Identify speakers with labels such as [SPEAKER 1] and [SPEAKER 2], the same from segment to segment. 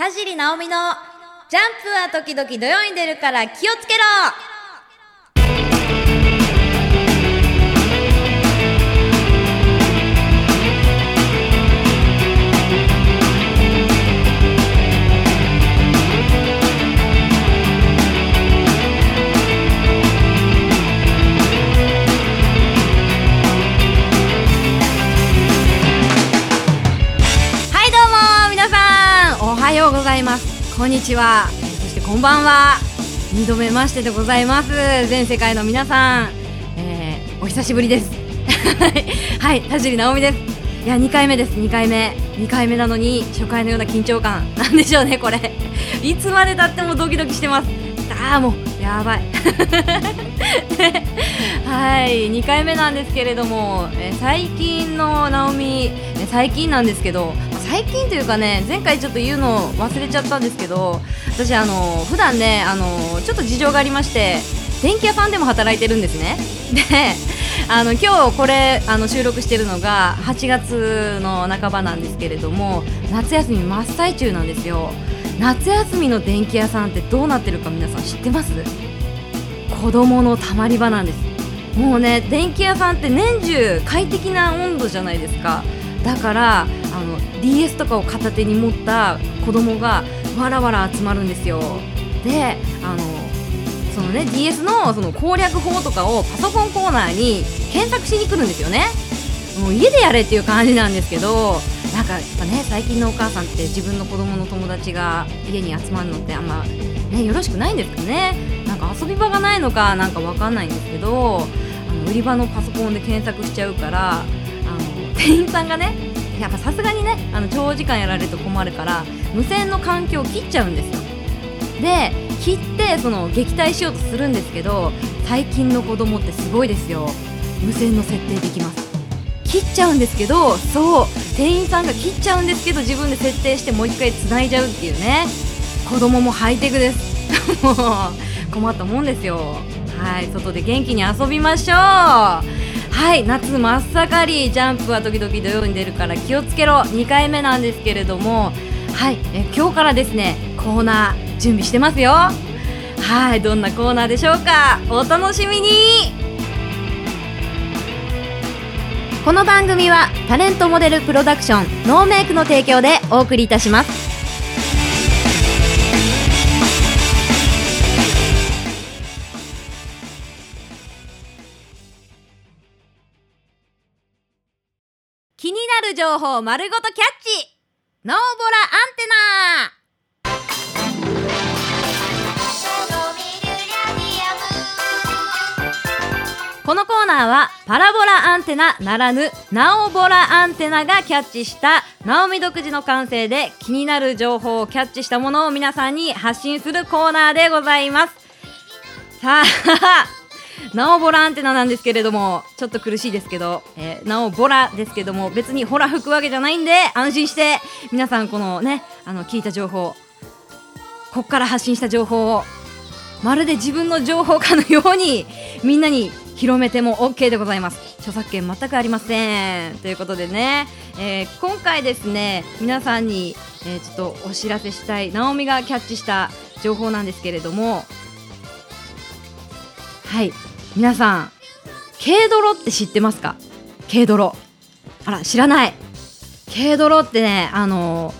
[SPEAKER 1] 田尻直美のジャンプは時々土曜に出るから気をつけろ。ざいます。こんにちは。そしてこんばんは。二度目ましてでございます。全世界の皆さん、えー、お久しぶりです。はい田尻直美です。いや2回目です。2回目。2回目なのに初回のような緊張感。なんでしょうねこれ。いつまでたってもドキドキしてます。ああもうやばい。はい2回目なんですけれども、えー最近の直美えー最近なんですけど最近というかね前回ちょっと言うの忘れちゃったんですけど私あの普段ねあのちょっと事情がありまして電気屋さんでも働いてるんですね。であの今日これあの収録してるのが8月の半ばなんですけれども夏休み真っ最中なんですよ。夏休みの電気屋さんってどうなってるか皆さん知ってます？子供のたまり場なんです。もうね電気屋さんって年中快適な温度じゃないですか。だからあの DS とかを片手に持った子供がわらわら集まるんですよ。であのそのね DS のその攻略法とかをパソコンコーナーに検索しに来るんですよね。もう家でやれっていう感じなんですけどなんかやっぱね最近のお母さんって自分の子供の友達が家に集まるのってあんまねよろしくないんですかね。なんか遊び場がないのかなんかわかんないんですけどあの売り場のパソコンで検索しちゃうからあの店員さんがねやっぱさすがにねあの長時間やられると困るから無線の環境を切っちゃうんですよ。で切ってその撃退しようとするんですけど最近の子供ってすごいですよ。無線の設定できます。切っちゃうんですけどそう店員さんが切っちゃうんですけど自分で設定してもう一回繋いじゃうっていうね。子供もハイテクです。もう困ったもんですよ。はい外で元気に遊びましょう。はい夏真っ盛りジャンプは時々土曜に出るから気をつけろ。2回目なんですけれどもはいえ今日からですねコーナー準備してますよ。はいどんなコーナーでしょうか。お楽しみに。この番組はタレントモデルプロダクションノーメイクの提供でお送りいたします。気になる情報丸ごとキャッチ。ノーボラアンテナ。このコーナーはパラボラアンテナならぬナオボラアンテナがキャッチしたナオミ独自の感性で気になる情報をキャッチしたものを皆さんに発信するコーナーでございます。さあナオボラアンテナなんですけれどもちょっと苦しいですけど、えー、ナオボラですけども別にホラ吹くわけじゃないんで安心して皆さんこのねあの聞いた情報こっから発信した情報をまるで自分の情報かのようにみんなに広めても OK でございます。著作権全くありません。ということでね、えー今回ですね皆さんに、えーちょっとお知らせしたいナオミがキャッチした情報なんですけれどもはい。皆さん軽泥って知ってますか？軽泥あら知らない。軽泥ってねあの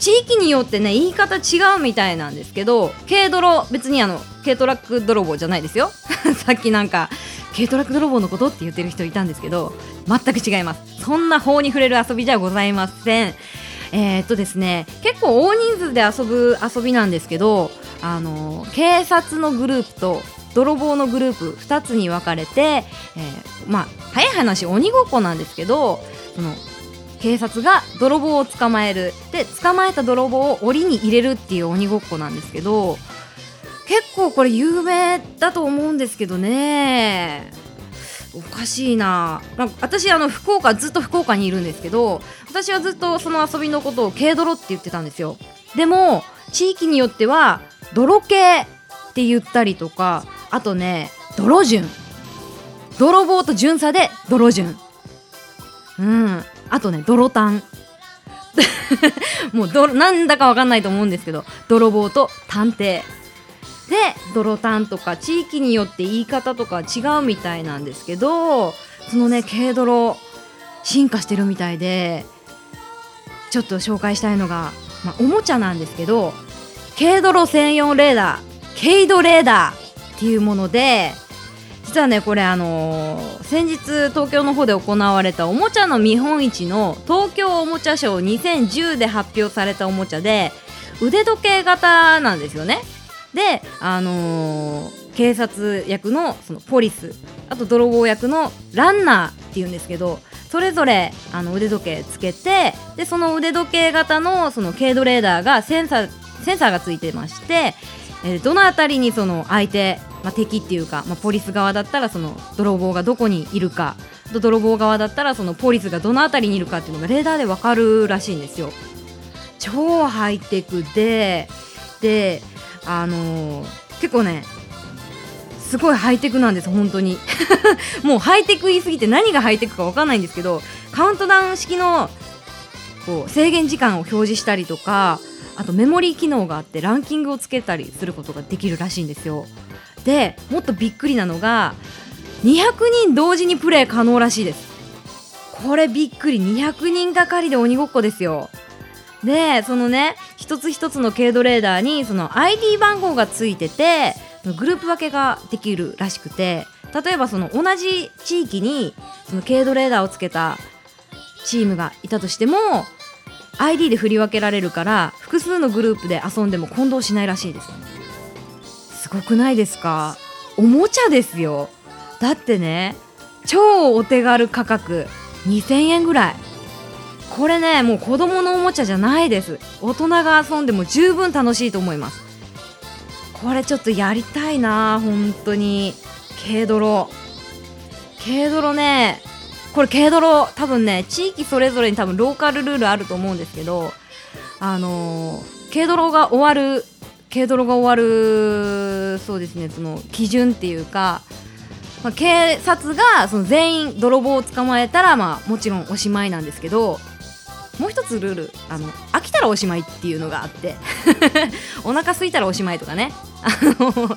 [SPEAKER 1] 地域によってね言い方違うみたいなんですけど軽泥別にあの軽トラック泥棒じゃないですよ。さっきなんか軽トラック泥棒のことって言ってる人いたんですけど全く違います。そんな法に触れる遊びじゃございません。えー、っとですね結構大人数で遊ぶ遊びなんですけどあの警察のグループと泥棒のグループ2つに分かれて、えーまあ早い話鬼ごっこなんですけどその警察が泥棒を捕まえる。で捕まえた泥棒を檻に入れるっていう鬼ごっこなんですけど結構これ有名だと思うんですけどね。おかしいな。なんか私あの福岡ずっと福岡にいるんですけど私はずっとその遊びのことを軽泥って言ってたんですよ。でも地域によっては泥系って言ったりとかあとね泥順泥棒と巡査で泥順うん。あとね泥炭 もうどなんだかわかんないと思うんですけど泥棒と探偵。で泥探とか地域によって言い方とか違うみたいなんですけどそのね軽泥進化してるみたいでちょっと紹介したいのが、まあ、おもちゃなんですけど軽泥専用レーダー。軽度レーダー。っていうもので実はねこれあのー、先日東京の方で行われたおもちゃの見本市の東京おもちゃショー2010で発表されたおもちゃで腕時計型なんですよね。であのー、警察役のそのポリスあと泥棒役のランナーっていうんですけどそれぞれあの腕時計つけてでその腕時計型のその軽度レーダーがセンサーセンサーがついてまして、えー、どの辺りにその相手まあ、敵っていうか、まあ、ポリス側だったらその泥棒がどこにいるか泥棒側だったらそのポリスがどの辺りにいるかっていうのがレーダーで分かるらしいんですよ。超ハイテクでであのー、結構ねすごいハイテクなんです本当に もうハイテク言いすぎて何がハイテクか分かんないんですけどカウントダウン式のこう制限時間を表示したりとかあとメモリー機能があってランキングをつけたりすることができるらしいんですよ。でもっとびっくりなのが200人同時にプレイ可能らしいです。これびっくり。200人がかりで鬼ごっこですよ。でそのね一つ一つの軽度レーダーにその ID 番号がついててグループ分けができるらしくて例えばその同じ地域にその軽度レーダーをつけたチームがいたとしても ID で振り分けられるから複数のグループで遊んでも混同しないらしいです。すごくないですか？おもちゃですよ。だってね超お手軽価格。2000円ぐらい。これねもう子供のおもちゃじゃないです。大人が遊んでも十分楽しいと思います。これちょっとやりたいな本当に。軽泥。軽泥ねこれ軽泥多分ね地域それぞれに多分ローカルルールあると思うんですけどあのー、軽泥が終わる軽泥が終わるそうですねその基準っていうか、まあ、警察がその全員泥棒を捕まえたら、まあ、もちろんおしまいなんですけどもう一つルールあの飽きたらおしまいっていうのがあって お腹空いたらおしまいとかねあの、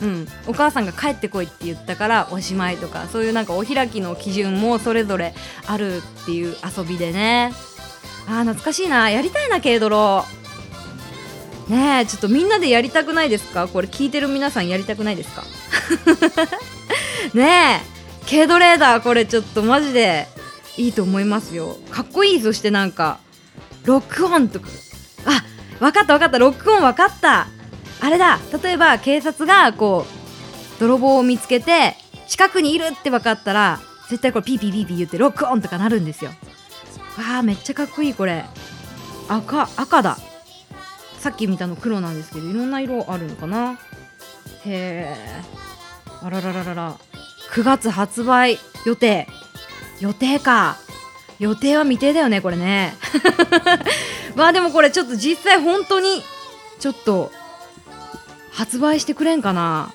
[SPEAKER 1] うん、お母さんが帰ってこいって言ったからおしまいとかそういうなんかお開きの基準もそれぞれあるっていう遊びでね。あー懐かしいな。やりたいな軽泥。ねえちょっとみんなでやりたくないですか？これ聞いてる皆さんやりたくないですか？ねえ軽ドレーダーこれちょっとマジでいいと思いますよ。かっこいいそしてなんか。ロックオンとか。あ分かった分かった。ロックオン分かった。あれだ。例えば警察がこう泥棒を見つけて近くにいるって分かったら絶対これピーピーピーピー言ってロックオンとかなるんですよ。わあめっちゃかっこいいこれ。赤赤だ。さっき見たの黒なんですけどいろんな色あるのかな。へえあららららら。9月発売予定。予定か。予定は未定だよねこれね。まあでもこれちょっと実際本当にちょっと発売してくれんかな。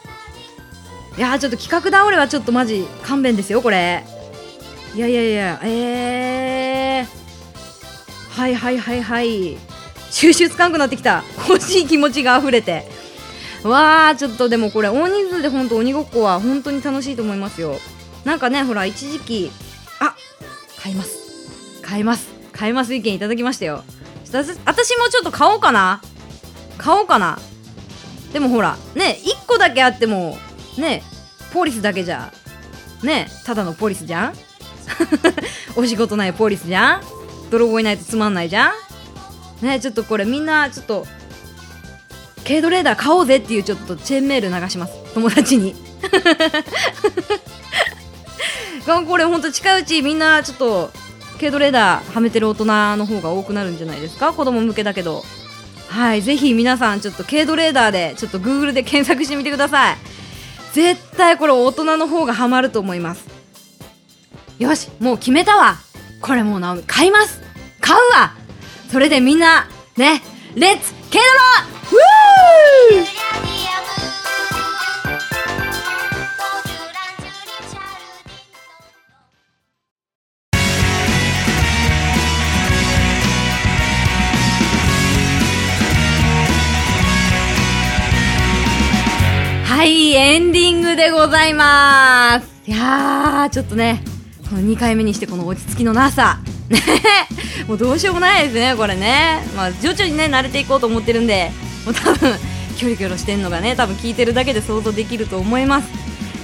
[SPEAKER 1] いやちょっと企画倒れはちょっとマジ勘弁ですよこれ。いやいやいやえー、はいはいはいはい。収集つかんくなってきた。欲しい気持ちが溢れて。わあちょっとでもこれ大人数で本当鬼ごっこは本当に楽しいと思いますよ。なんかねほら一時期あ買います。買います。買います意見いただきましたよ。私もちょっと買おうかな。買おうかな。でもほらね1個だけあってもねポリスだけじゃねただのポリスじゃん？お仕事ないポリスじゃん？泥棒いないとつまんないじゃん。ねちょっとこれみんなちょっと軽ドレーダー買おうぜっていうちょっとチェーンメール流します。友達に。これほんと近いうちみんなちょっと軽ドレーダーはめてる大人の方が多くなるんじゃないですか？子供向けだけど。はいぜひ皆さんちょっと軽ドレーダーでちょっと Google で検索してみてください。絶対これ大人の方がハマると思います。よしもう決めたわ。これもうな買います。買うわ。それでみんな、ね、レッツケイドラウーはい、エンディングでございます。いやー、ちょっとね、この2回目にしてこの落ち着きのなさ、ね もうどうしようもないですねこれね。まあ徐々にね慣れていこうと思ってるんでもう多分 キョロキョロしてんのがね多分聞いてるだけで想像できると思います。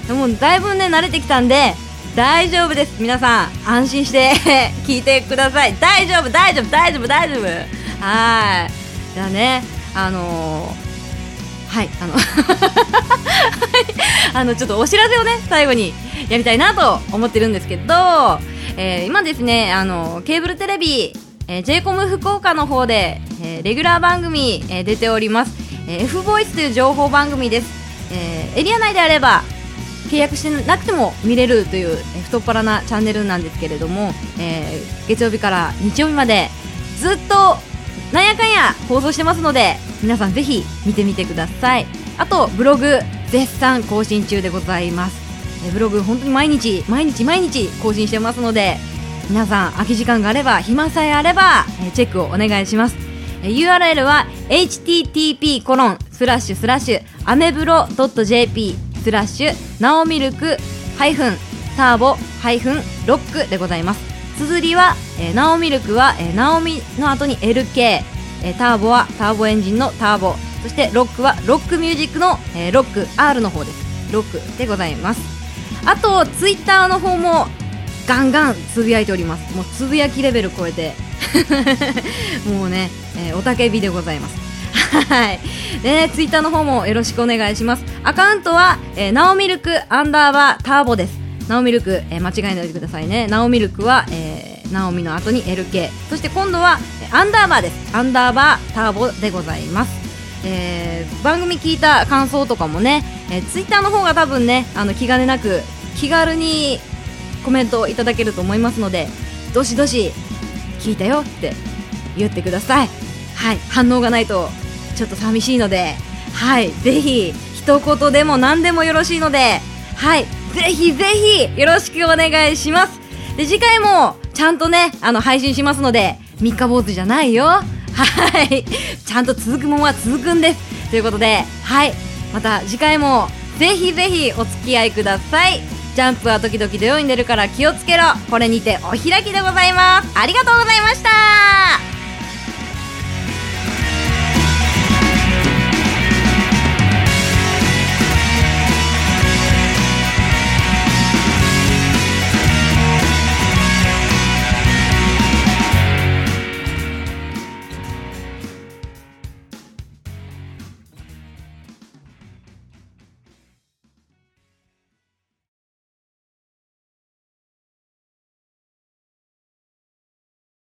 [SPEAKER 1] でもだいぶね慣れてきたんで大丈夫です。皆さん安心して 聞いてください。大丈夫大丈夫大丈夫大丈夫。はい。じゃあねあのー、はいあの あのちょっとお知らせをね最後にやりたいなと思ってるんですけど、えー、今ですねあのケーブルテレビ、えー、j コム福岡の方で、えー、レギュラー番組、えー、出ております、えー、F ボイスという情報番組です、えー、エリア内であれば契約してなくても見れるという、えー、太っ腹なチャンネルなんですけれども、えー、月曜日から日曜日までずっとなんやかんや放送してますので皆さんぜひ見てみてください。あとブログ絶賛更新中でございます。えブログ本当に毎日毎日毎日更新してますので皆さん空き時間があれば暇さえあれば、えチェックをお願いします、え URL は http コロンスラッシュスラッシュアメブロ .jp スラッシュナオミルクハイフンターボハイフンロックでございます。綴りは、えー、ナオミルクは、えー、ナオミの後に LK、えー、ターボはターボエンジンのターボ。そしてロックはロックミュージックの、えー、ロック R の方です。ロックでございます。あとツイッターの方もガンガンつぶやいております。もうつぶやきレベル超えて。もうね、えー、おたけびでございます。はい。でねツイッターの方もよろしくお願いします。アカウントは、えー、ナオミルクアンダーバーターボです。ナオミルク、えー、間違えないでくださいね。ナオミルクは、えー、ナオミの後に LK そして今度はアンダーバーです。アンダーバーターボでございます。えー、番組聞いた感想とかもね、えー、ツイッターの方が多分ねあの気兼ねなく気軽にコメントいただけると思いますのでどしどし聞いたよって言ってください。はい。反応がないとちょっと寂しいのではい。ぜひ一言でも何でもよろしいのではい。ぜひぜひよろしくお願いします。で次回もちゃんとねあの配信しますので三日坊主じゃないよ。はい。ちゃんと続くもんは続くんです。ということではい。また次回もぜひぜひお付き合いください。ジャンプは時々土曜に出るから気をつけろ。これにてお開きでございます。ありがとうございました。